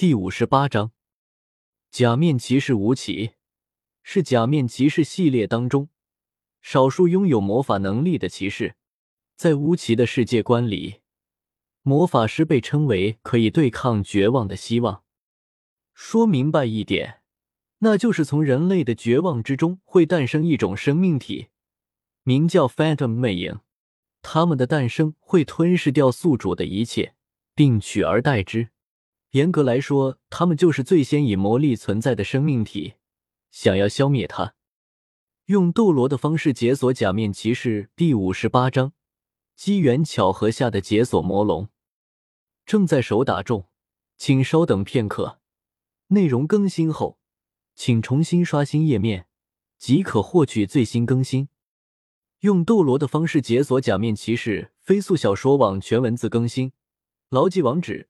第五十八章，假面骑士吴起是假面骑士系列当中少数拥有魔法能力的骑士。在吴起的世界观里，魔法师被称为可以对抗绝望的希望。说明白一点，那就是从人类的绝望之中会诞生一种生命体，名叫 Phantom 魅影。他们的诞生会吞噬掉宿主的一切，并取而代之。严格来说，他们就是最先以魔力存在的生命体。想要消灭它，用斗罗的方式解锁假面骑士第五十八章：机缘巧合下的解锁魔龙。正在手打中，请稍等片刻。内容更新后，请重新刷新页面，即可获取最新更新。用斗罗的方式解锁假面骑士飞速小说网全文字更新，牢记网址。